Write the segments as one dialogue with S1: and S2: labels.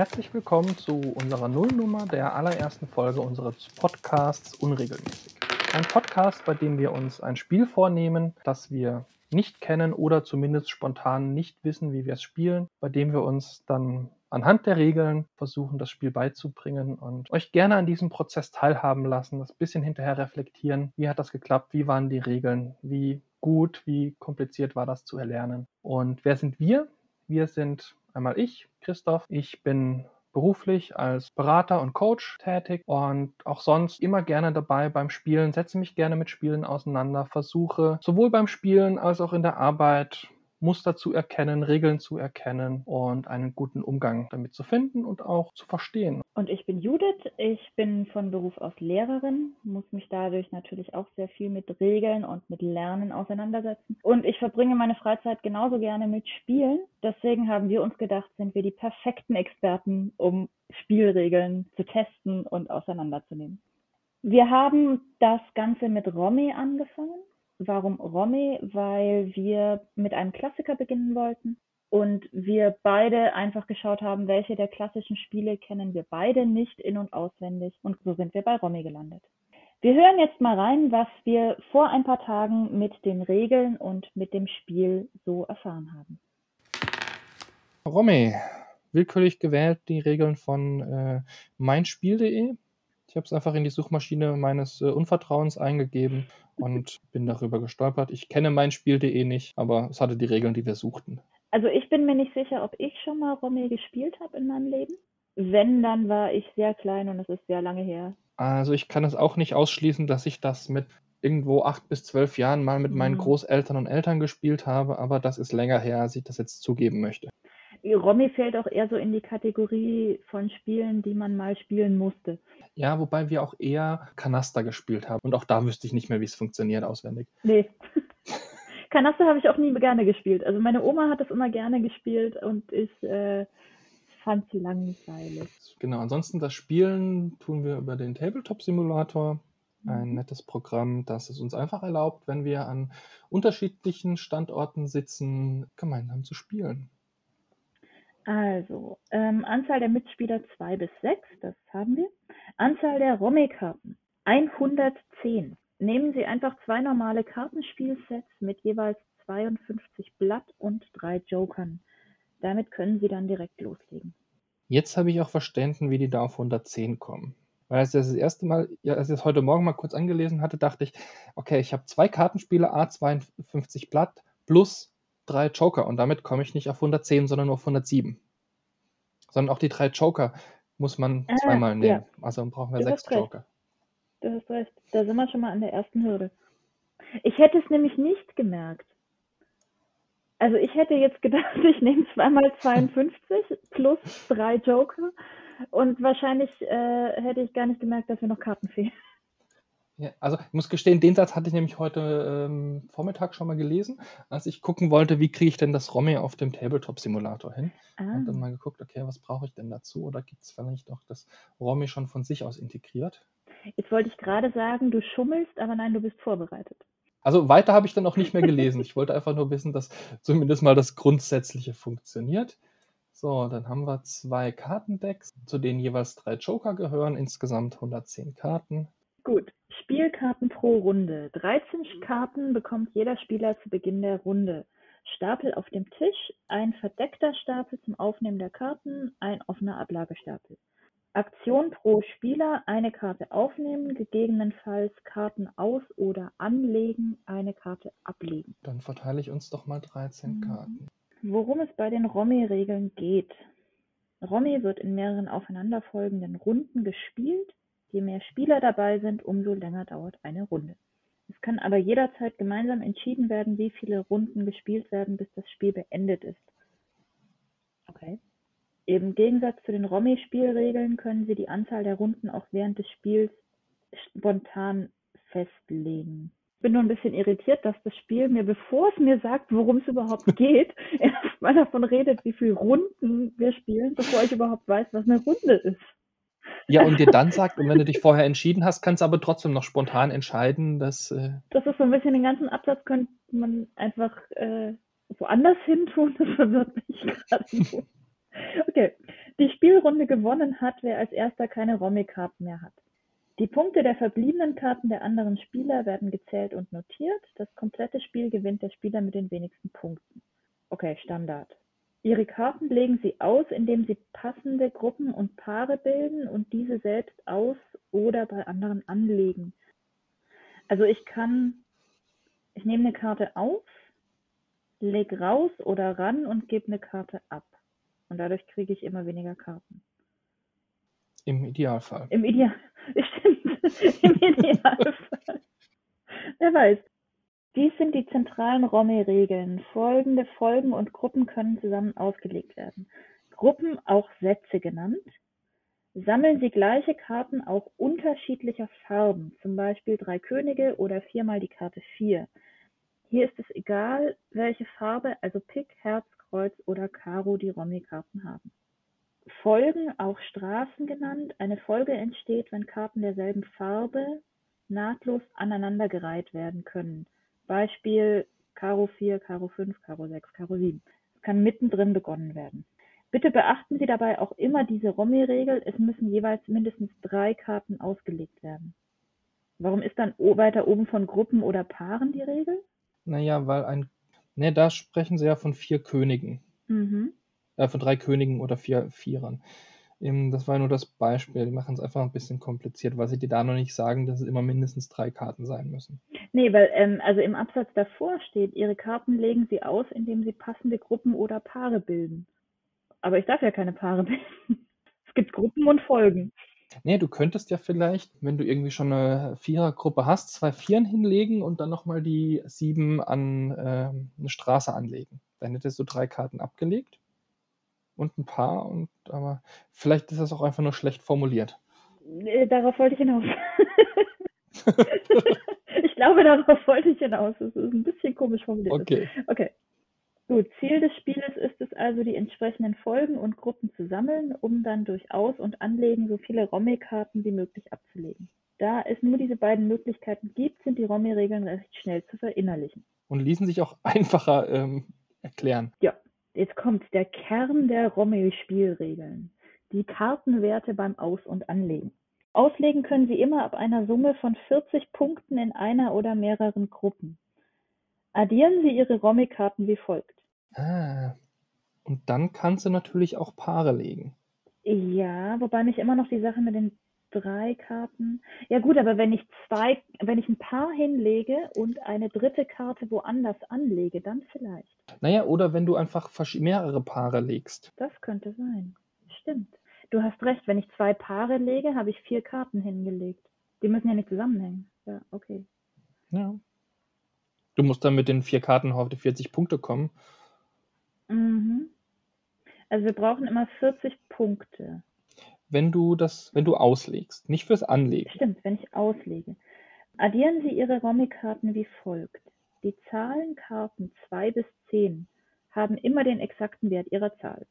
S1: Herzlich willkommen zu unserer Nullnummer der allerersten Folge unseres Podcasts Unregelmäßig. Ein Podcast, bei dem wir uns ein Spiel vornehmen, das wir nicht kennen oder zumindest spontan nicht wissen, wie wir es spielen, bei dem wir uns dann anhand der Regeln versuchen, das Spiel beizubringen und euch gerne an diesem Prozess teilhaben lassen, das bisschen hinterher reflektieren. Wie hat das geklappt? Wie waren die Regeln? Wie gut, wie kompliziert war das zu erlernen? Und wer sind wir? Wir sind einmal ich, Christoph. Ich bin beruflich als Berater und Coach tätig und auch sonst immer gerne dabei beim Spielen, setze mich gerne mit Spielen auseinander, versuche sowohl beim Spielen als auch in der Arbeit Muster zu erkennen, Regeln zu erkennen und einen guten Umgang damit zu finden und auch zu verstehen.
S2: Und ich bin Judith, ich bin von Beruf aus Lehrerin, muss mich dadurch natürlich auch sehr viel mit Regeln und mit Lernen auseinandersetzen. Und ich verbringe meine Freizeit genauso gerne mit Spielen. Deswegen haben wir uns gedacht, sind wir die perfekten Experten, um Spielregeln zu testen und auseinanderzunehmen. Wir haben das Ganze mit Romy angefangen. Warum Romy? Weil wir mit einem Klassiker beginnen wollten und wir beide einfach geschaut haben, welche der klassischen Spiele kennen wir beide nicht in und auswendig und so sind wir bei Romy gelandet. Wir hören jetzt mal rein, was wir vor ein paar Tagen mit den Regeln und mit dem Spiel so erfahren haben.
S1: Romy, willkürlich gewählt die Regeln von äh, meinspiel.de. Ich habe es einfach in die Suchmaschine meines äh, Unvertrauens eingegeben und bin darüber gestolpert. Ich kenne meinspiel.de nicht, aber es hatte die Regeln, die wir suchten.
S2: Also ich bin mir nicht sicher, ob ich schon mal Romy gespielt habe in meinem Leben. Wenn, dann war ich sehr klein und es ist sehr lange her.
S1: Also ich kann es auch nicht ausschließen, dass ich das mit irgendwo acht bis zwölf Jahren mal mit meinen
S2: Mhm.
S1: Großeltern und Eltern gespielt habe, aber das ist länger her, als ich das jetzt zugeben möchte.
S2: Romy fällt auch eher so in die Kategorie von Spielen, die man mal spielen musste.
S1: Ja, wobei wir auch eher Kanaster gespielt haben und auch da wüsste ich nicht mehr, wie es funktioniert auswendig.
S2: Nee. Kanaster habe ich auch nie gerne gespielt. Also meine Oma hat das immer gerne gespielt und ich äh, fand sie langweilig.
S1: Genau, ansonsten das Spielen tun wir über den Tabletop-Simulator. Ein
S2: Mhm.
S1: nettes Programm, das es uns einfach erlaubt, wenn wir an unterschiedlichen Standorten sitzen, gemeinsam zu spielen.
S2: Also, ähm, Anzahl der Mitspieler 2 bis 6, das haben wir. Anzahl der Romy-Karten 110. Nehmen Sie einfach zwei normale Kartenspielsets mit jeweils 52 Blatt und drei Jokern. Damit können Sie dann direkt loslegen.
S1: Jetzt habe ich auch verstanden, wie die da auf 110 kommen. Weil als ich das, erste Mal, als ich das heute Morgen mal kurz angelesen hatte, dachte ich, okay, ich habe zwei Kartenspiele, A52 Blatt plus drei Joker und damit komme ich nicht auf 110, sondern nur auf 107. Sondern auch die drei Joker muss man
S2: Ah,
S1: zweimal nehmen.
S2: ja.
S1: Also brauchen wir
S2: Du
S1: sechs. Joker.
S2: Du hast recht. Da sind wir schon mal an der ersten Hürde. Ich hätte es nämlich nicht gemerkt. Also ich hätte jetzt gedacht, ich nehme zweimal 52 plus drei Joker und wahrscheinlich äh, hätte ich gar nicht gemerkt, dass mir noch Karten fehlen.
S1: Ja, also ich muss gestehen, den Satz hatte ich nämlich heute ähm, Vormittag schon mal gelesen, als ich gucken wollte, wie kriege ich denn das Romy auf dem Tabletop-Simulator hin.
S2: Ah,
S1: Und dann mal geguckt, okay, was brauche ich denn dazu? Oder gibt es vielleicht auch das Romy schon von sich aus integriert?
S2: jetzt wollte ich gerade sagen, du schummelst, aber nein, du bist vorbereitet.
S1: Also weiter habe ich dann auch nicht mehr gelesen. Ich wollte einfach nur wissen, dass zumindest mal das Grundsätzliche funktioniert. So, dann haben wir zwei Kartendecks, zu denen jeweils drei Joker gehören, insgesamt 110 Karten.
S2: Gut, Spielkarten pro Runde. 13 Karten bekommt jeder Spieler zu Beginn der Runde. Stapel auf dem Tisch, ein verdeckter Stapel zum Aufnehmen der Karten, ein offener Ablagestapel. Aktion pro Spieler, eine Karte aufnehmen, gegebenenfalls Karten aus- oder anlegen, eine Karte ablegen.
S1: Dann verteile ich uns doch mal 13
S2: Mhm.
S1: Karten.
S2: Worum es bei den Romy-Regeln geht. Romy wird in mehreren aufeinanderfolgenden Runden gespielt. Je mehr Spieler dabei sind, umso länger dauert eine Runde. Es kann aber jederzeit gemeinsam entschieden werden, wie viele Runden gespielt werden, bis das Spiel beendet ist. Okay. Im Gegensatz zu den Romy-Spielregeln können Sie die Anzahl der Runden auch während des Spiels spontan festlegen. Ich bin nur ein bisschen irritiert, dass das Spiel mir, bevor es mir sagt, worum es überhaupt geht, erstmal davon redet, wie viele Runden wir spielen, bevor ich überhaupt weiß, was eine Runde ist.
S1: Ja, und dir dann sagt, und wenn du dich vorher entschieden hast, kannst du aber trotzdem noch spontan entscheiden, dass. Äh,
S2: Das ist so ein bisschen den ganzen Absatz könnte man einfach äh, woanders hin tun. Das verwirrt mich gerade. nur. Okay, Die Spielrunde gewonnen hat, wer als erster keine Romy-Karten mehr hat. Die Punkte der verbliebenen Karten der anderen Spieler werden gezählt und notiert. Das komplette Spiel gewinnt der Spieler mit den wenigsten Punkten. Okay, Standard. Ihre Karten legen Sie aus, indem Sie passende Gruppen und Paare bilden und diese selbst aus oder bei anderen anlegen. Also ich kann, ich nehme eine Karte auf, leg raus oder ran und gebe eine Karte ab. Und dadurch kriege ich immer weniger Karten.
S1: Im Idealfall.
S2: Im Ideal, stimmt. Im Idealfall. Wer weiß. Zentralen Romy-Regeln. Folgende Folgen und Gruppen können zusammen ausgelegt werden. Gruppen, auch Sätze genannt. Sammeln Sie gleiche Karten auch unterschiedlicher Farben, zum Beispiel drei Könige oder viermal die Karte vier. Hier ist es egal, welche Farbe, also Pik, Herz, Kreuz oder Karo die Romy-Karten haben. Folgen, auch Straßen genannt. Eine Folge entsteht, wenn Karten derselben Farbe nahtlos aneinandergereiht werden können. Beispiel Karo 4, Karo 5, Karo 6, Karo 7. Es kann mittendrin begonnen werden. Bitte beachten Sie dabei auch immer diese Romy-Regel, es müssen jeweils mindestens drei Karten ausgelegt werden. Warum ist dann weiter oben von Gruppen oder Paaren die Regel?
S1: Naja, weil ein. Ne, da sprechen sie ja von vier Königen.
S2: Mhm.
S1: Äh, von drei Königen oder vier Vierern. Das war nur das Beispiel. Die machen es einfach ein bisschen kompliziert, weil sie dir da noch nicht sagen, dass es immer mindestens drei Karten sein müssen.
S2: Nee, weil ähm, also im Absatz davor steht, ihre Karten legen sie aus, indem sie passende Gruppen oder Paare bilden. Aber ich darf ja keine Paare bilden. Es gibt Gruppen und Folgen.
S1: Nee, du könntest ja vielleicht, wenn du irgendwie schon eine Vierergruppe hast, zwei Vieren hinlegen und dann nochmal die sieben an äh, eine Straße anlegen. Dann hättest du drei Karten abgelegt und ein paar und aber vielleicht ist das auch einfach nur schlecht formuliert.
S2: Äh, darauf wollte ich hinaus. ich glaube, darauf wollte ich hinaus. Das ist ein bisschen komisch formuliert.
S1: Okay.
S2: Okay. Gut, Ziel des Spieles ist es also, die entsprechenden Folgen und Gruppen zu sammeln, um dann durch Aus- und Anlegen so viele Romy-Karten wie möglich abzulegen. Da es nur diese beiden Möglichkeiten gibt, sind die Romy-Regeln recht schnell zu verinnerlichen.
S1: Und ließen sich auch einfacher ähm, erklären.
S2: Ja, Jetzt kommt der Kern der Romy-Spielregeln, die Kartenwerte beim Aus- und Anlegen. Auslegen können Sie immer ab einer Summe von 40 Punkten in einer oder mehreren Gruppen. Addieren Sie Ihre Romy-Karten wie folgt.
S1: Ah, und dann kannst du natürlich auch Paare legen.
S2: Ja, wobei mich immer noch die Sache mit den drei Karten. Ja gut, aber wenn ich zwei, wenn ich ein Paar hinlege und eine dritte Karte woanders anlege, dann vielleicht.
S1: Naja, oder wenn du einfach mehrere Paare legst.
S2: Das könnte sein. Stimmt. Du hast recht, wenn ich zwei Paare lege, habe ich vier Karten hingelegt. Die müssen ja nicht zusammenhängen. Ja, okay.
S1: Ja. Du musst dann mit den vier Karten auf die 40 Punkte kommen.
S2: Mhm. Also wir brauchen immer 40 Punkte
S1: wenn du das, wenn du auslegst, nicht fürs Anlegen.
S2: Stimmt, wenn ich auslege. Addieren Sie Ihre Romy-Karten wie folgt. Die Zahlenkarten 2 bis 10 haben immer den exakten Wert ihrer Zahl.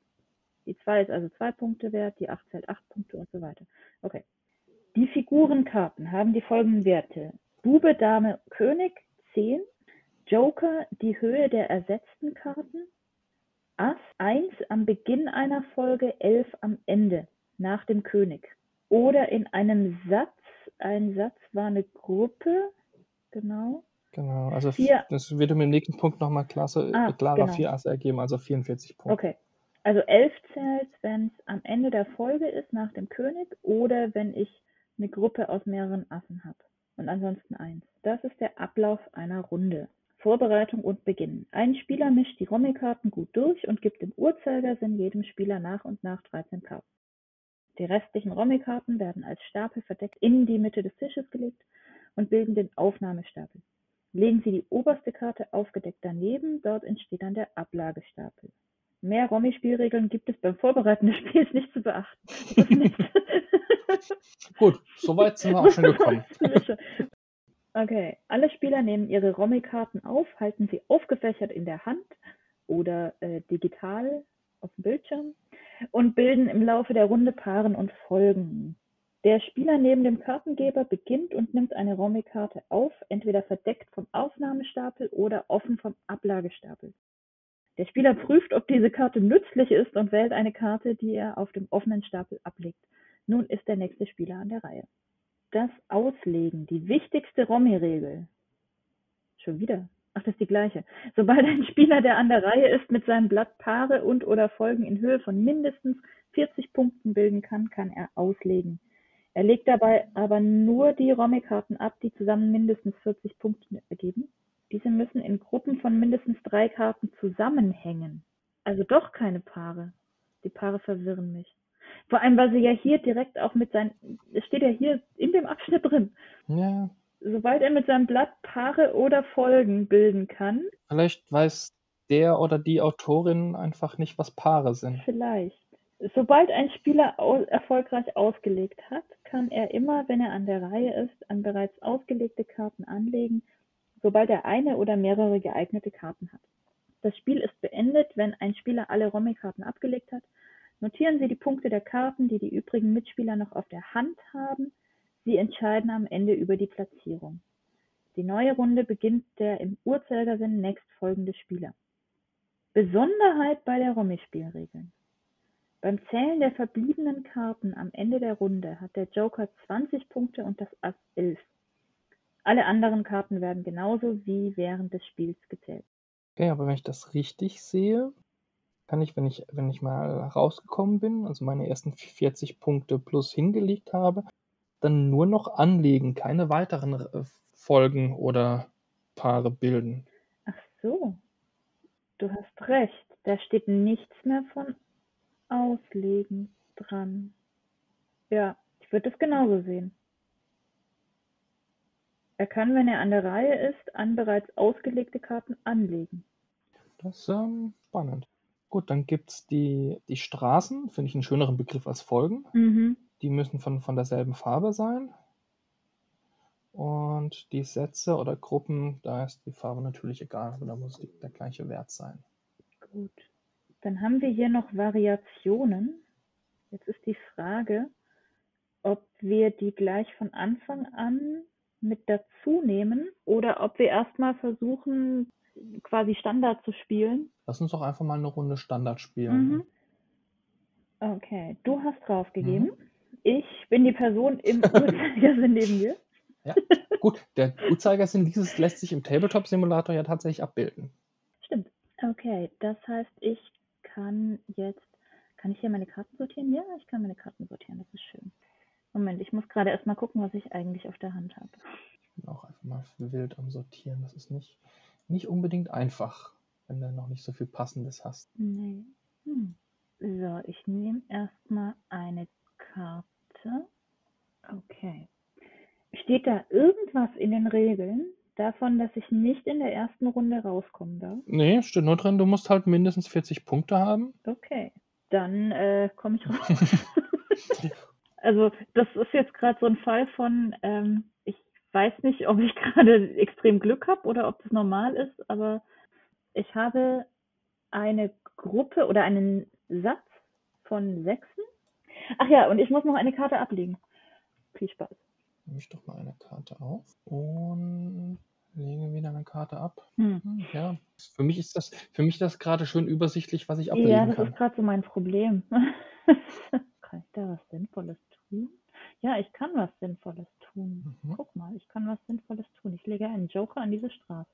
S2: Die 2 ist also 2 Punkte wert, die 8 zählt 8 Punkte und so weiter. Okay. Die Figurenkarten haben die folgenden Werte. Bube, Dame, König 10. Joker die Höhe der ersetzten Karten. Ass 1 am Beginn einer Folge, 11 am Ende nach dem König. Oder in einem Satz, ein Satz war eine Gruppe, genau.
S1: Genau, also vier, das wird im nächsten Punkt nochmal klasse, ah, klarer genau. vier Asse ergeben, also 44 Punkte.
S2: Okay, also 11 zählt, wenn es am Ende der Folge ist, nach dem König, oder wenn ich eine Gruppe aus mehreren Assen habe. Und ansonsten eins. Das ist der Ablauf einer Runde. Vorbereitung und Beginn. Ein Spieler mischt die Romy-Karten gut durch und gibt im Uhrzeigersinn jedem Spieler nach und nach 13 Karten. Die restlichen Romy-Karten werden als Stapel verdeckt in die Mitte des Tisches gelegt und bilden den Aufnahmestapel. Legen Sie die oberste Karte aufgedeckt daneben, dort entsteht dann der Ablagestapel. Mehr Romy-Spielregeln gibt es beim Vorbereiten des Spiels nicht zu beachten.
S1: Gut, soweit sind wir auch schon gekommen.
S2: okay, alle Spieler nehmen ihre Romy-Karten auf, halten sie aufgefächert in der Hand oder äh, digital auf dem Bildschirm und bilden im Laufe der Runde Paaren und Folgen. Der Spieler neben dem Kartengeber beginnt und nimmt eine Romy-Karte auf, entweder verdeckt vom Aufnahmestapel oder offen vom Ablagestapel. Der Spieler prüft, ob diese Karte nützlich ist und wählt eine Karte, die er auf dem offenen Stapel ablegt. Nun ist der nächste Spieler an der Reihe. Das Auslegen, die wichtigste Romy-Regel. Schon wieder. Ach, das ist die gleiche. Sobald ein Spieler, der an der Reihe ist, mit seinem Blatt Paare und oder Folgen in Höhe von mindestens 40 Punkten bilden kann, kann er auslegen. Er legt dabei aber nur die Romy-Karten ab, die zusammen mindestens 40 Punkte ergeben. Diese müssen in Gruppen von mindestens drei Karten zusammenhängen. Also doch keine Paare. Die Paare verwirren mich. Vor allem, weil sie ja hier direkt auch mit seinen, es steht ja hier in dem Abschnitt drin.
S1: Ja.
S2: Sobald er mit seinem Blatt Paare oder Folgen bilden kann.
S1: Vielleicht weiß der oder die Autorin einfach nicht, was Paare sind.
S2: Vielleicht. Sobald ein Spieler erfolgreich ausgelegt hat, kann er immer, wenn er an der Reihe ist, an bereits ausgelegte Karten anlegen, sobald er eine oder mehrere geeignete Karten hat. Das Spiel ist beendet, wenn ein Spieler alle Romy-Karten abgelegt hat. Notieren Sie die Punkte der Karten, die die übrigen Mitspieler noch auf der Hand haben. Sie entscheiden am Ende über die Platzierung. Die neue Runde beginnt der im Uhrzeigersinn nächstfolgende Spieler. Besonderheit bei der Romy-Spielregeln. Beim Zählen der verbliebenen Karten am Ende der Runde hat der Joker 20 Punkte und das Ass 11. Alle anderen Karten werden genauso wie während des Spiels gezählt.
S1: Okay, aber wenn ich das richtig sehe, kann ich, wenn ich, wenn ich mal rausgekommen bin, also meine ersten 40 Punkte plus hingelegt habe, dann nur noch anlegen, keine weiteren äh, Folgen oder Paare bilden.
S2: Ach so. Du hast recht. Da steht nichts mehr von Auslegen dran. Ja, ich würde es genauso sehen. Er kann, wenn er an der Reihe ist, an bereits ausgelegte Karten anlegen.
S1: Das ist ähm, spannend. Gut, dann gibt es die, die Straßen, finde ich einen schöneren Begriff als Folgen.
S2: Mhm.
S1: Die müssen von, von derselben Farbe sein. Und die Sätze oder Gruppen, da ist die Farbe natürlich egal, aber da muss der gleiche Wert sein.
S2: Gut. Dann haben wir hier noch Variationen. Jetzt ist die Frage, ob wir die gleich von Anfang an mit dazu nehmen oder ob wir erstmal versuchen, quasi Standard zu spielen.
S1: Lass uns doch einfach mal eine Runde Standard spielen.
S2: Mhm. Okay, du hast draufgegeben. Mhm. Ich bin die Person im Uhrzeigersinn neben dir.
S1: Ja, gut. Der Uhrzeigersinn dieses lässt sich im Tabletop-Simulator ja tatsächlich abbilden.
S2: Stimmt. Okay, das heißt, ich kann jetzt, kann ich hier meine Karten sortieren? Ja, ich kann meine Karten sortieren, das ist schön. Moment, ich muss gerade erstmal gucken, was ich eigentlich auf der Hand habe.
S1: Ich bin auch einfach mal wild am Sortieren. Das ist nicht, nicht unbedingt einfach, wenn du noch nicht so viel Passendes hast.
S2: Nee. Hm. So, ich nehme erstmal eine Karte. Okay. Steht da irgendwas in den Regeln davon, dass ich nicht in der ersten Runde rauskommen darf?
S1: Nee, steht nur drin, du musst halt mindestens 40 Punkte haben.
S2: Okay. Dann äh, komme ich raus. also, das ist jetzt gerade so ein Fall von, ähm, ich weiß nicht, ob ich gerade extrem Glück habe oder ob das normal ist, aber ich habe eine Gruppe oder einen Satz von Sechsen. Ach ja, und ich muss noch eine Karte ablegen. Viel Spaß.
S1: Nehme ich doch mal eine Karte auf und lege wieder eine Karte ab.
S2: Hm.
S1: Ja, für mich ist das, für mich das gerade schön übersichtlich, was ich ablegen
S2: Ja, das
S1: kann.
S2: ist gerade so mein Problem. kann ich da was Sinnvolles tun? Ja, ich kann was Sinnvolles tun.
S1: Mhm.
S2: Guck mal, ich kann was Sinnvolles tun. Ich lege einen Joker an diese Straße.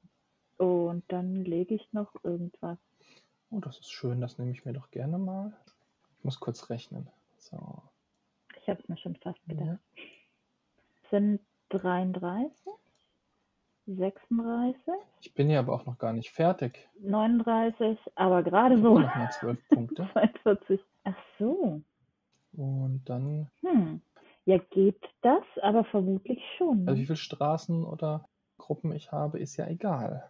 S2: Und dann lege ich noch irgendwas.
S1: Oh, das ist schön, das nehme ich mir doch gerne mal. Ich muss kurz rechnen. So.
S2: Ich habe es mir schon fast gedacht.
S1: Ja.
S2: Sind 33, 36,
S1: Ich bin ja aber auch noch gar nicht fertig.
S2: 39, aber gerade so.
S1: noch mal zwölf Punkte.
S2: 42. Ach so.
S1: Und dann,
S2: Hm. Ja, geht das, aber vermutlich schon.
S1: also wie
S2: Ne?
S1: viele Straßen oder Gruppen ich habe, ist ja egal.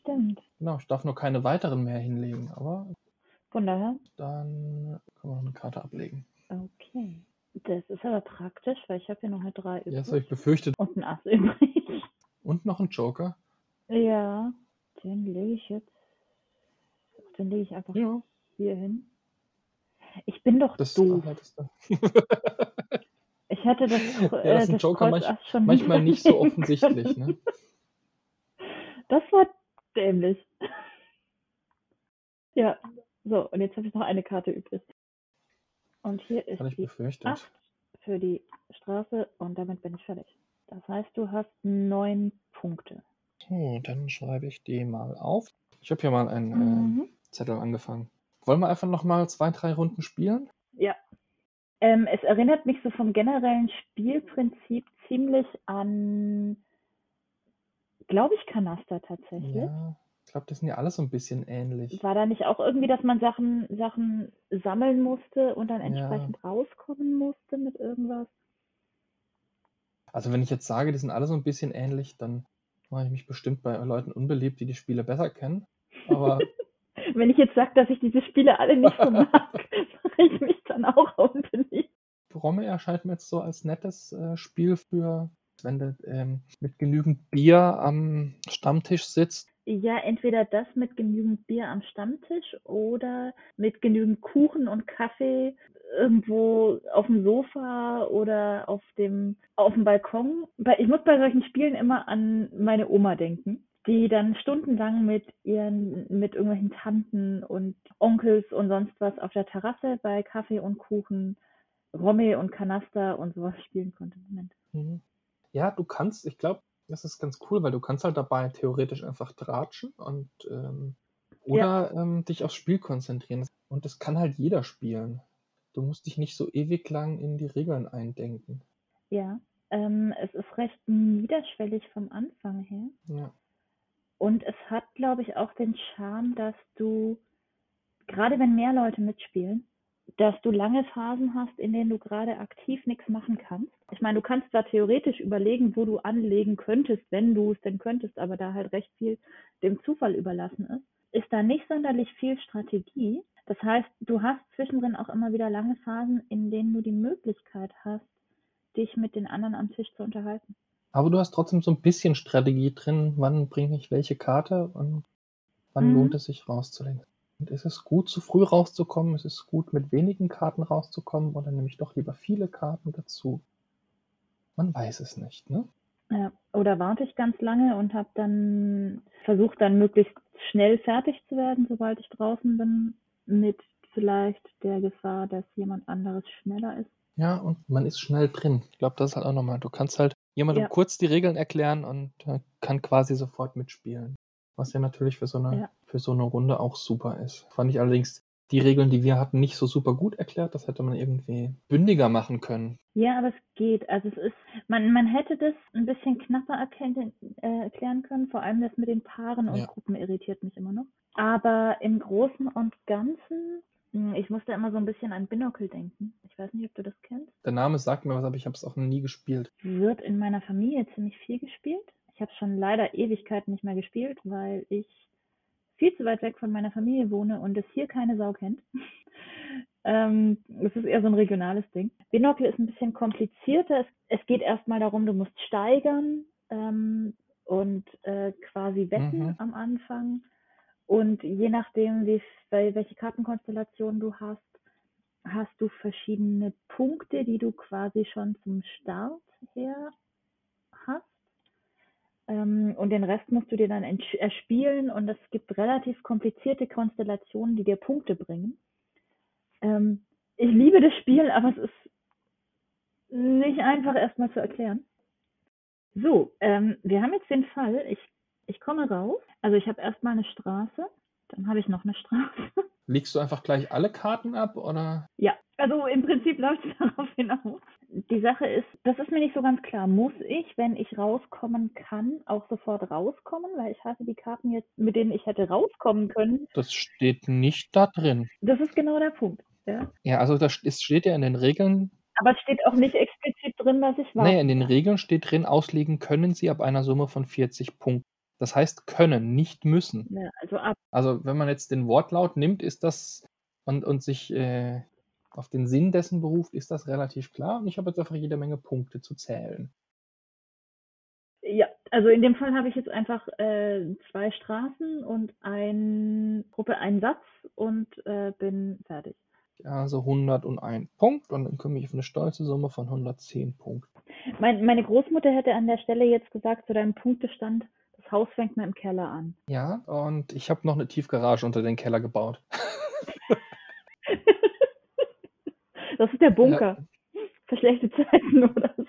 S2: Stimmt.
S1: Genau, ich darf nur keine weiteren mehr hinlegen, aber
S2: Von daher,
S1: dann können wir noch eine Karte ablegen.
S2: okay. Das ist aber praktisch, weil ich habe hier noch eine 3
S1: Ja, das
S2: übrig.
S1: habe ich befürchtet.
S2: Und ein Ass übrig.
S1: Und noch ein Joker.
S2: Ja, den lege ich jetzt. Den lege ich einfach
S1: Ja,
S2: hier hin. Ich bin doch
S1: das
S2: doof. Ich hatte das,
S1: Ja,
S2: äh,
S1: das ist ein
S2: das
S1: Joker manch, manchmal nicht so offensichtlich. Ne?
S2: Das war dämlich. Ja, so, und jetzt habe ich noch eine Karte übrig. Und hier ist die
S1: befürchtet.
S2: 8 für die Straße und damit bin ich fertig. Das heißt, du hast neun Punkte.
S1: So, dann schreibe ich die mal auf. Ich habe hier mal einen ähm,
S2: Mhm.
S1: Zettel angefangen. Wollen wir einfach noch mal zwei, drei Runden spielen?
S2: Ja. Ähm, es erinnert mich so vom generellen Spielprinzip ziemlich an, glaube ich, Kanaster tatsächlich.
S1: Ja, ich glaube, das sind ja alles so ein bisschen ähnlich.
S2: War da nicht auch irgendwie, dass man Sachen, Sachen sammeln musste und dann
S1: Ja.
S2: entsprechend rauskommen musste mit irgendwas?
S1: Also wenn ich jetzt sage, die sind alle so ein bisschen ähnlich, dann mache ich mich bestimmt bei Leuten unbeliebt, die die Spiele besser kennen. Aber
S2: Wenn ich jetzt sage, dass ich diese Spiele alle nicht so mag, mache ich mich dann auch unbeliebt.
S1: Romme erscheint mir jetzt so als nettes äh, Spiel für, wenn du ähm, mit genügend Bier am Stammtisch sitzt.
S2: Ja, entweder das mit genügend Bier am Stammtisch oder mit genügend Kuchen und Kaffee irgendwo auf dem Sofa oder auf dem, auf dem Balkon. Ich muss bei solchen Spielen immer an meine Oma denken, die dann stundenlang mit ihren, mit irgendwelchen Tanten und Onkels und sonst was auf der Terrasse bei Kaffee und Kuchen, Romme und Kanaster und sowas spielen konnte. Moment.
S1: Mhm. Ja, du kannst, ich glaube, das ist ganz cool, weil du kannst halt dabei theoretisch einfach tratschen und ähm, oder ähm, dich aufs Spiel konzentrieren. Und das kann halt jeder spielen. Du musst dich nicht so ewig lang in die Regeln eindenken.
S2: Ja, ähm, es ist recht niederschwellig vom Anfang her.
S1: Ja.
S2: Und es hat, glaube ich, auch den Charme, dass du, gerade wenn mehr Leute mitspielen, dass du lange Phasen hast, in denen du gerade aktiv nichts machen kannst. Ich meine, du kannst zwar theoretisch überlegen, wo du anlegen könntest, wenn du es denn könntest, aber da halt recht viel dem Zufall überlassen ist, ist da nicht sonderlich viel Strategie. Das heißt, du hast zwischendrin auch immer wieder lange Phasen, in denen du die Möglichkeit hast, dich mit den anderen am Tisch zu unterhalten.
S1: Aber du hast trotzdem so ein bisschen Strategie drin, wann bringe ich welche Karte und wann
S2: Mhm.
S1: lohnt es sich rauszulegen. Und ist es gut, zu früh rauszukommen? Ist es gut, mit wenigen Karten rauszukommen? Oder nehme ich doch lieber viele Karten dazu? Man weiß es nicht, ne?
S2: Ja, oder warte ich ganz lange und habe dann versucht, dann möglichst schnell fertig zu werden, sobald ich draußen bin, mit vielleicht der Gefahr, dass jemand anderes schneller ist.
S1: Ja, und man ist schnell drin. Ich glaube, das ist halt auch nochmal. Du kannst halt jemandem
S2: Ja.
S1: kurz die Regeln erklären und äh, kann quasi sofort mitspielen. Was ja natürlich für so, eine,
S2: Ja.
S1: für so eine Runde auch super ist. Fand ich allerdings die Regeln, die wir hatten, nicht so super gut erklärt. Das hätte man irgendwie bündiger machen können.
S2: Ja, aber es geht. Also es ist, man, man hätte das ein bisschen knapper erkennen, äh, erklären können. Vor allem das mit den Paaren und
S1: Ja.
S2: Gruppen irritiert mich immer noch. Aber im Großen und Ganzen, ich musste immer so ein bisschen an Binocle denken. Ich weiß nicht, ob du das kennst.
S1: Der Name sagt mir was, aber ich habe es auch noch nie gespielt.
S2: wird in meiner Familie ziemlich viel gespielt. Ich habe schon leider Ewigkeiten nicht mehr gespielt, weil ich viel zu weit weg von meiner Familie wohne und es hier keine Sau kennt. ähm, das ist eher so ein regionales Ding. Binocle ist ein bisschen komplizierter. Es, es geht erstmal darum, du musst steigern ähm, und äh, quasi wetten
S1: Mhm.
S2: am Anfang. Und je nachdem, wie, wel- welche Kartenkonstellation du hast, hast du verschiedene Punkte, die du quasi schon zum Start her hast. Ähm, und den Rest musst du dir dann erspielen und es gibt relativ komplizierte Konstellationen, die dir Punkte bringen. Ähm, ich liebe das Spiel, aber es ist nicht einfach erstmal zu erklären. So, ähm, wir haben jetzt den Fall, ich, ich komme raus, also ich habe erstmal eine Straße, dann habe ich noch eine Straße.
S1: Legst du einfach gleich alle Karten ab oder?
S2: Ja, also im Prinzip läuft es darauf hinaus. Die Sache ist, das ist mir nicht so ganz klar. Muss ich, wenn ich rauskommen kann, auch sofort rauskommen? Weil ich hatte die Karten jetzt, mit denen ich hätte rauskommen können.
S1: Das steht nicht da drin.
S2: Das ist genau der Punkt. Ja.
S1: Ja, also das steht ja in den Regeln,
S2: Aber es steht auch nicht explizit drin, dass ich war.
S1: naja, in den Regeln steht drin, auslegen können Sie ab einer Summe von 40 Punkten. Das heißt können, nicht müssen.
S2: Ja, also ab.
S1: Also wenn man jetzt den Wortlaut nimmt, ist das und, und sich äh, auf den Sinn dessen beruft, ist das relativ klar. Und ich habe jetzt einfach jede Menge Punkte zu zählen.
S2: Ja, also in dem Fall habe ich jetzt einfach äh, zwei Straßen und ein Gruppe, einen Satz und äh, bin fertig.
S1: Also 101 Punkt und dann komme ich auf eine stolze Summe von 110 Punkten.
S2: Mein, meine Großmutter hätte an der Stelle jetzt gesagt, zu deinem Punktestand, das Haus fängt mal im Keller an.
S1: Ja, und ich habe noch eine Tiefgarage unter den Keller gebaut.
S2: das ist der Bunker. Ja. Für schlechte Zeiten oder so.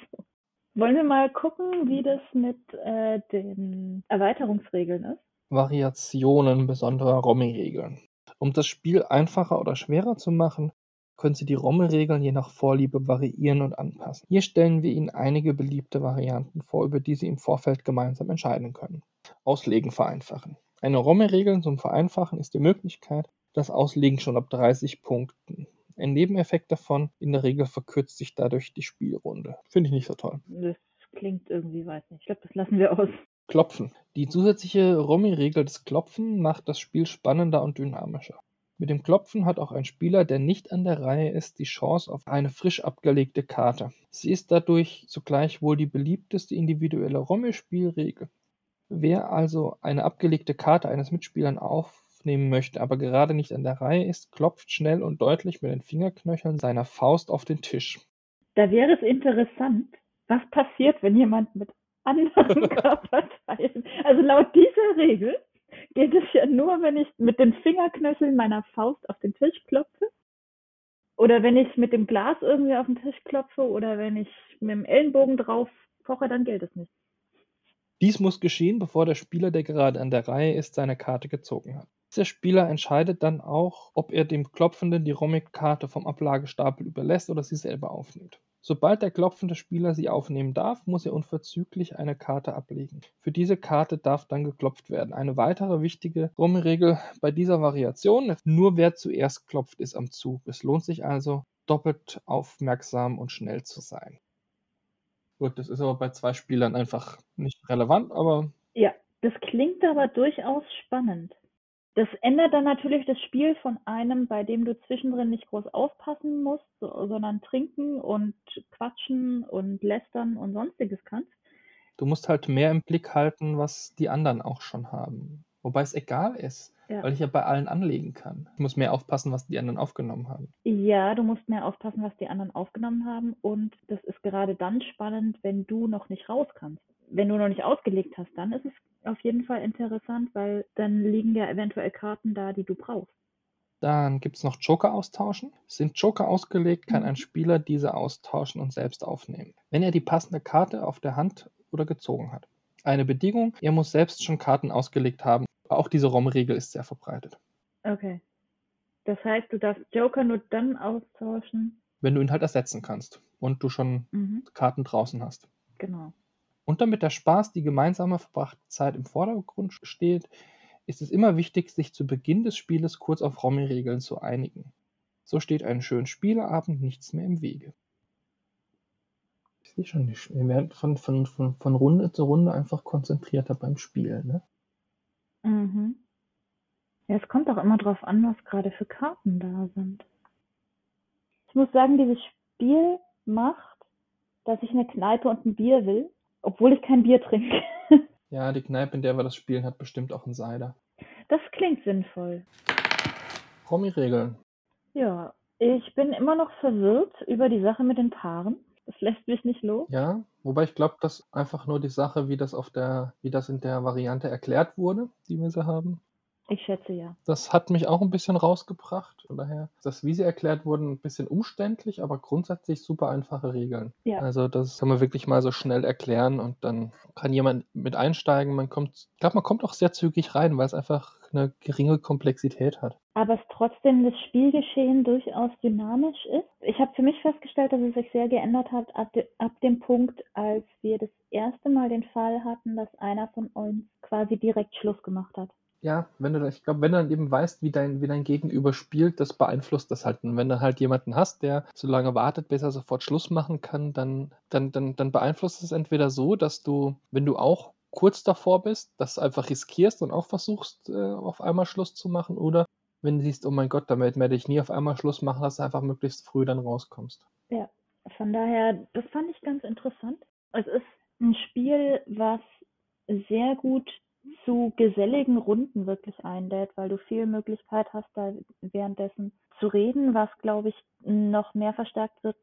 S2: Wollen wir mal gucken, wie das mit äh, den Erweiterungsregeln ist?
S1: Variationen besonderer Romy-Regeln. Um das Spiel einfacher oder schwerer zu machen, können Sie die Romy-Regeln je nach Vorliebe variieren und anpassen. Hier stellen wir Ihnen einige beliebte Varianten vor, über die Sie im Vorfeld gemeinsam entscheiden können. Auslegen vereinfachen. Eine Romy-Regel zum Vereinfachen ist die Möglichkeit, das Auslegen schon ab 30 Punkten. Ein Nebeneffekt davon, in der Regel verkürzt sich dadurch die Spielrunde. Finde ich nicht so toll.
S2: Das klingt irgendwie, weiß nicht. Ich glaube, das lassen wir aus.
S1: Klopfen. Die zusätzliche Romy-Regel des Klopfen macht das Spiel spannender und dynamischer. Mit dem Klopfen hat auch ein Spieler, der nicht an der Reihe ist, die Chance auf eine frisch abgelegte Karte. Sie ist dadurch zugleich wohl die beliebteste individuelle Romy-Spielregel. Wer also eine abgelegte Karte eines Mitspielers aufnehmen möchte, aber gerade nicht an der Reihe ist, klopft schnell und deutlich mit den Fingerknöcheln seiner Faust auf den Tisch.
S2: Da wäre es interessant, was passiert, wenn jemand mit anderen Körperteilen. Also laut dieser Regel geht es ja nur, wenn ich mit den Fingerknöcheln meiner Faust auf den Tisch klopfe. Oder wenn ich mit dem Glas irgendwie auf den Tisch klopfe oder wenn ich mit dem Ellenbogen drauf poche, dann gilt es nicht.
S1: Dies muss geschehen, bevor der Spieler, der gerade an der Reihe ist, seine Karte gezogen hat. Dieser Spieler entscheidet dann auch, ob er dem Klopfenden die Romic-Karte vom Ablagestapel überlässt oder sie selber aufnimmt. Sobald der klopfende Spieler sie aufnehmen darf, muss er unverzüglich eine Karte ablegen. Für diese Karte darf dann geklopft werden. Eine weitere wichtige Rumregel bei dieser Variation nur wer zuerst klopft, ist am Zug. Es lohnt sich also, doppelt aufmerksam und schnell zu sein. Gut, das ist aber bei zwei Spielern einfach nicht relevant, aber.
S2: Ja, das klingt aber durchaus spannend. Das ändert dann natürlich das Spiel von einem, bei dem du zwischendrin nicht groß aufpassen musst, sondern trinken und quatschen und lästern und sonstiges kannst.
S1: Du musst halt mehr im Blick halten, was die anderen auch schon haben. Wobei es egal ist, ja. weil ich ja bei allen anlegen kann. Ich muss mehr aufpassen, was die anderen aufgenommen haben.
S2: Ja, du musst mehr aufpassen, was die anderen aufgenommen haben. Und das ist gerade dann spannend, wenn du noch nicht raus kannst. Wenn du noch nicht ausgelegt hast, dann ist es auf jeden Fall interessant, weil dann liegen ja eventuell Karten da, die du brauchst.
S1: Dann gibt es noch Joker austauschen. Sind Joker ausgelegt, kann ein mhm. Spieler diese austauschen und selbst aufnehmen, wenn er die passende Karte auf der Hand oder gezogen hat. Eine Bedingung, er muss selbst schon Karten ausgelegt haben. Auch diese ROM-Regel ist sehr verbreitet.
S2: Okay. Das heißt, du darfst Joker nur dann austauschen.
S1: Wenn du ihn halt ersetzen kannst und du schon mhm. Karten draußen hast.
S2: Genau.
S1: Und damit der Spaß, die gemeinsame verbrachte Zeit im Vordergrund steht, ist es immer wichtig, sich zu Beginn des Spieles kurz auf Romy-Regeln zu einigen. So steht einem schönen Spieleabend nichts mehr im Wege. Ich sehe schon nicht. Wir werden von, von, von, von Runde zu Runde einfach konzentrierter beim Spielen. Ne?
S2: Mhm. Ja, es kommt auch immer darauf an, was gerade für Karten da sind. Ich muss sagen, dieses Spiel macht, dass ich eine Kneipe und ein Bier will obwohl ich kein Bier trinke.
S1: Ja, die Kneipe, in der wir das spielen, hat bestimmt auch einen Cider.
S2: Das klingt sinnvoll.
S1: Promi-Regeln.
S2: Ja, ich bin immer noch verwirrt über die Sache mit den Paaren. Das lässt mich nicht los.
S1: Ja, wobei ich glaube, dass einfach nur die Sache, wie das auf der, wie das in der Variante erklärt wurde, die wir sie haben,
S2: ich schätze ja.
S1: Das hat mich auch ein bisschen rausgebracht. Von daher, das, wie sie erklärt wurden, ein bisschen umständlich, aber grundsätzlich super einfache Regeln. Ja. Also das kann man wirklich mal so schnell erklären und dann kann jemand mit einsteigen. Man kommt, ich glaube, man kommt auch sehr zügig rein, weil es einfach eine geringe Komplexität hat.
S2: Aber es trotzdem das Spielgeschehen durchaus dynamisch ist. Ich habe für mich festgestellt, dass es sich sehr geändert hat ab, de, ab dem Punkt, als wir das erste Mal den Fall hatten, dass einer von uns quasi direkt Schluss gemacht hat.
S1: Ja, wenn du, ich glaube, wenn du dann eben weißt, wie dein, wie dein Gegenüber spielt, das beeinflusst das halt. Und wenn du halt jemanden hast, der so lange wartet, bis er sofort Schluss machen kann, dann, dann, dann, dann beeinflusst es entweder so, dass du, wenn du auch kurz davor bist, das einfach riskierst und auch versuchst, äh, auf einmal Schluss zu machen, oder wenn du siehst, oh mein Gott, damit werde ich nie auf einmal Schluss machen, dass du einfach möglichst früh dann rauskommst.
S2: Ja, von daher, das fand ich ganz interessant. Es ist ein Spiel, was sehr gut zu geselligen Runden wirklich einlädt, weil du viel Möglichkeit hast, da währenddessen zu reden, was, glaube ich, noch mehr verstärkt wird,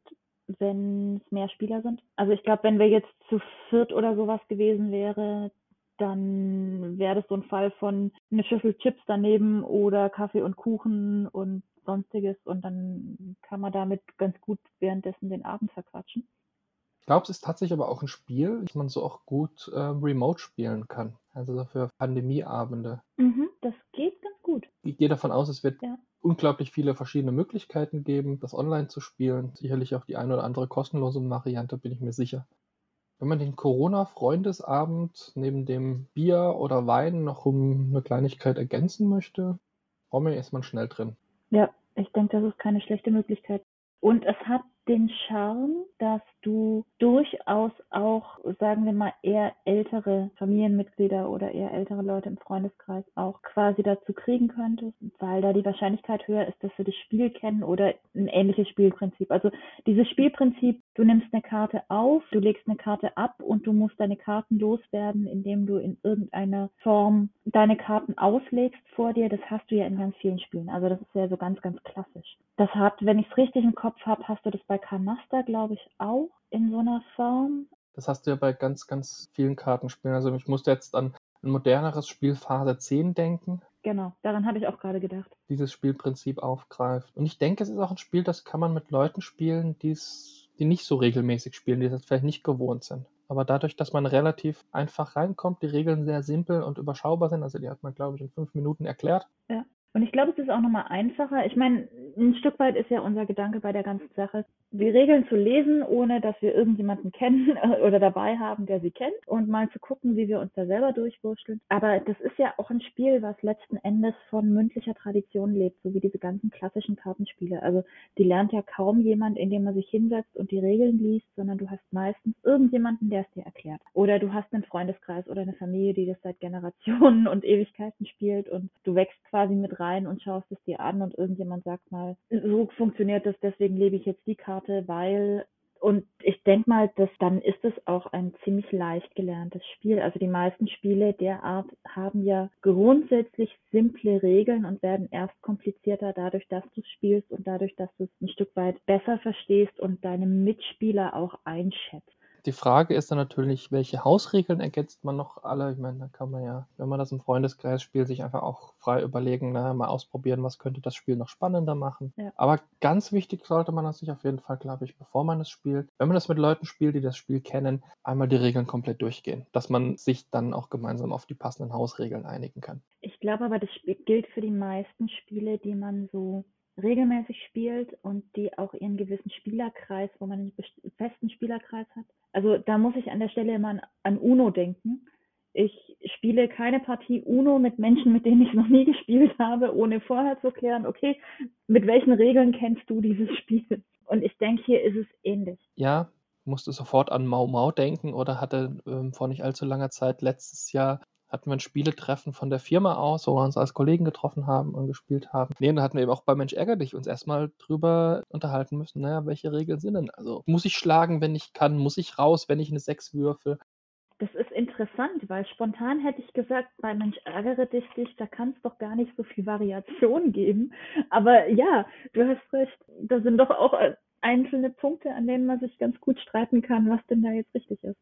S2: wenn es mehr Spieler sind. Also ich glaube, wenn wir jetzt zu viert oder sowas gewesen wäre, dann wäre das so ein Fall von eine Schüssel Chips daneben oder Kaffee und Kuchen und sonstiges und dann kann man damit ganz gut währenddessen den Abend verquatschen.
S1: Ich glaube, es ist tatsächlich aber auch ein Spiel, das man so auch gut äh, remote spielen kann. Also so für Pandemieabende.
S2: Mhm, das geht ganz gut.
S1: Ich gehe davon aus, es wird
S2: Ja.
S1: unglaublich viele verschiedene Möglichkeiten geben, das online zu spielen. Sicherlich auch die eine oder andere kostenlose Variante, bin ich mir sicher. Wenn man den Corona-Freundesabend neben dem Bier oder Wein noch um eine Kleinigkeit ergänzen möchte, Romy ist man schnell drin.
S2: Ja, ich denke, das ist keine schlechte Möglichkeit. Und es hat den Charme, dass du durchaus auch, sagen wir mal, eher ältere Familienmitglieder oder eher ältere Leute im Freundeskreis auch quasi dazu kriegen könntest, weil da die Wahrscheinlichkeit höher ist, dass sie das Spiel kennen oder ein ähnliches Spielprinzip. Also dieses Spielprinzip, du nimmst eine Karte auf, du legst eine Karte ab und du musst deine Karten loswerden, indem du in irgendeiner Form deine Karten auslegst vor dir. Das hast du ja in ganz vielen Spielen. Also das ist ja so ganz, ganz klassisch. Das hat, wenn ich es richtig im Kopf habe, hast du das bei Canasta, glaube ich, auch in so einer Form.
S1: Das hast du ja bei ganz, ganz vielen Kartenspielen. Also ich musste jetzt an ein moderneres Spiel Phase 10 denken,
S2: Genau, daran habe ich auch gerade gedacht.
S1: dieses Spielprinzip aufgreift. Und ich denke, es ist auch ein Spiel, das kann man mit Leuten spielen, die nicht so regelmäßig spielen, die das vielleicht nicht gewohnt sind. Aber dadurch, dass man relativ einfach reinkommt, die Regeln sehr simpel und überschaubar sind, also die hat man, glaube ich, in fünf Minuten erklärt,
S2: Ja. Und ich glaube, es ist auch nochmal einfacher. Ich meine, ein Stück weit ist ja unser Gedanke bei der ganzen Sache, die Regeln zu lesen, ohne dass wir irgendjemanden kennen oder dabei haben, der sie kennt und mal zu gucken, wie wir uns da selber durchwurschteln. Aber das ist ja auch ein Spiel, was letzten Endes von mündlicher Tradition lebt, so wie diese ganzen klassischen Kartenspiele. Also die lernt ja kaum jemand, indem man sich hinsetzt und die Regeln liest, sondern du hast meistens irgendjemanden, der es dir erklärt. Oder du hast einen Freundeskreis oder eine Familie, die das seit Generationen und Ewigkeiten spielt und du wächst quasi mit rein und schaust es dir an und irgendjemand sagt mal, so funktioniert das, deswegen lebe ich jetzt die Karte, weil und ich denke mal, dass dann ist es auch ein ziemlich leicht gelerntes Spiel. Also die meisten Spiele der Art haben ja grundsätzlich simple Regeln und werden erst komplizierter dadurch, dass du spielst und dadurch, dass du es ein Stück weit besser verstehst und deine Mitspieler auch einschätzt.
S1: Die Frage ist dann natürlich, welche Hausregeln ergänzt man noch alle? Ich meine, da kann man ja, wenn man das im Freundeskreis spielt, sich einfach auch frei überlegen, na, mal ausprobieren, was könnte das Spiel noch spannender machen.
S2: Ja.
S1: Aber ganz wichtig sollte man das sich auf jeden Fall, glaube ich, bevor man es spielt, wenn man das mit Leuten spielt, die das Spiel kennen, einmal die Regeln komplett durchgehen, dass man sich dann auch gemeinsam auf die passenden Hausregeln einigen kann.
S2: Ich glaube aber, das gilt für die meisten Spiele, die man so regelmäßig spielt und die auch ihren gewissen Spielerkreis, wo man einen festen Spielerkreis hat. Also da muss ich an der Stelle immer an, an Uno denken. Ich spiele keine Partie Uno mit Menschen, mit denen ich noch nie gespielt habe, ohne vorher zu klären, okay, mit welchen Regeln kennst du dieses Spiel? Und ich denke, hier ist es ähnlich.
S1: Ja, musste sofort an Mau Mau denken oder hatte ähm, vor nicht allzu langer Zeit letztes Jahr hatten wir ein Spieletreffen von der Firma aus, wo wir uns als Kollegen getroffen haben und gespielt haben. Nee, und da hatten wir eben auch bei Mensch ärger dich uns erstmal drüber unterhalten müssen, naja, welche Regeln sind denn? Also muss ich schlagen, wenn ich kann? Muss ich raus, wenn ich eine 6 würfe?
S2: Das ist interessant, weil spontan hätte ich gesagt, bei Mensch ärgere dich, dich, da kann es doch gar nicht so viel Variation geben. Aber ja, du hast recht, da sind doch auch einzelne Punkte, an denen man sich ganz gut streiten kann, was denn da jetzt richtig ist.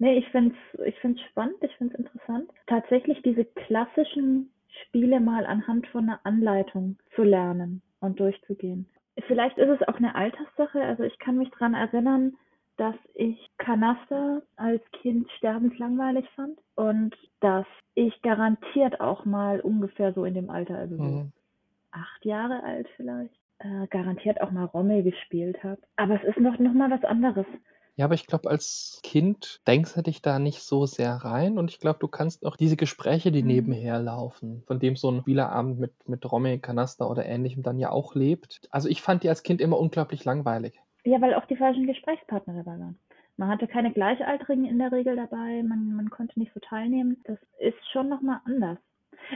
S2: Nee, ich finde es ich find's spannend, ich finde es interessant, tatsächlich diese klassischen Spiele mal anhand von einer Anleitung zu lernen und durchzugehen. Vielleicht ist es auch eine Alterssache, also ich kann mich daran erinnern, dass ich Kanaster als Kind sterbenslangweilig fand und dass ich garantiert auch mal ungefähr so in dem Alter, also so
S1: Mhm.
S2: acht Jahre alt vielleicht, äh, garantiert auch mal Rommel gespielt habe. Aber es ist noch, noch mal was anderes.
S1: Ja, aber ich glaube, als Kind denkst du dich da nicht so sehr rein und ich glaube, du kannst auch diese Gespräche, die
S2: Mhm.
S1: nebenher laufen, von dem so ein Spieleabend mit, mit Romy, Kanaster oder ähnlichem dann ja auch lebt. Also ich fand die als Kind immer unglaublich langweilig.
S2: Ja, weil auch die falschen Gesprächspartner dabei waren. Man hatte keine Gleichaltrigen in der Regel dabei, man, man konnte nicht so teilnehmen. Das ist schon nochmal anders.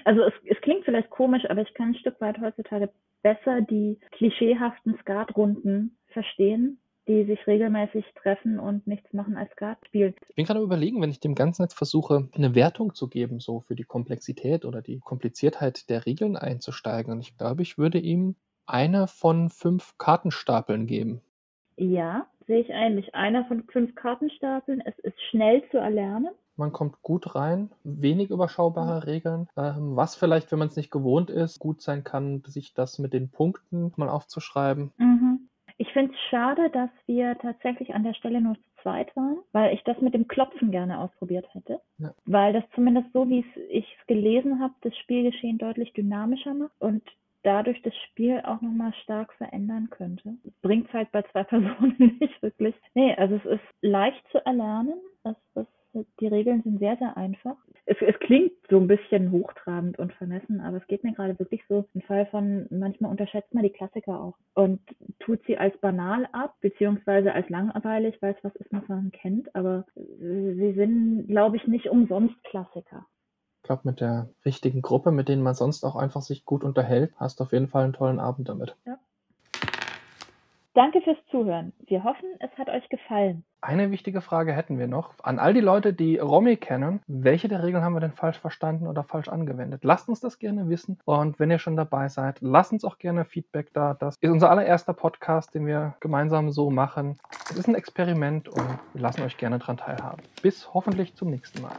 S2: Also es, es klingt vielleicht komisch, aber ich kann ein Stück weit heutzutage besser die klischeehaften Skatrunden verstehen, die sich regelmäßig treffen und nichts machen als Skat spielen.
S1: Ich bin gerade überlegen, wenn ich dem Ganzen jetzt versuche, eine Wertung zu geben, so für die Komplexität oder die Kompliziertheit der Regeln einzusteigen. Und ich glaube, ich würde ihm eine von fünf Kartenstapeln geben.
S2: Ja, sehe ich eigentlich. Einer von fünf Kartenstapeln. Es ist schnell zu erlernen.
S1: Man kommt gut rein, wenig überschaubare Regeln. Ähm, was vielleicht, wenn man es nicht gewohnt ist, gut sein kann, sich das mit den Punkten mal aufzuschreiben.
S2: Mhm. Ich finde es schade, dass wir tatsächlich an der Stelle nur zu zweit waren, weil ich das mit dem Klopfen gerne ausprobiert hätte.
S1: Ja.
S2: Weil das zumindest so, wie ich es gelesen habe, das Spielgeschehen deutlich dynamischer macht und dadurch das Spiel auch nochmal stark verändern könnte. Bringt halt bei zwei Personen nicht wirklich. Nee, also es ist leicht zu erlernen. Es ist die Regeln sind sehr, sehr einfach. Es, es klingt so ein bisschen hochtrabend und vermessen, aber es geht mir gerade wirklich so im Fall von, manchmal unterschätzt man die Klassiker auch und tut sie als banal ab, beziehungsweise als langweilig, weil es was ist, was man kennt, aber sie sind, glaube ich, nicht umsonst Klassiker.
S1: Ich glaube, mit der richtigen Gruppe, mit denen man sonst auch einfach sich gut unterhält, hast du auf jeden Fall einen tollen Abend damit. Ja.
S2: Danke fürs Zuhören. Wir hoffen, es hat euch gefallen.
S1: Eine wichtige Frage hätten wir noch an all die Leute, die Romy kennen. Welche der Regeln haben wir denn falsch verstanden oder falsch angewendet? Lasst uns das gerne wissen. Und wenn ihr schon dabei seid, lasst uns auch gerne Feedback da. Das ist unser allererster Podcast, den wir gemeinsam so machen. Es ist ein Experiment und wir lassen euch gerne daran teilhaben. Bis hoffentlich zum nächsten Mal.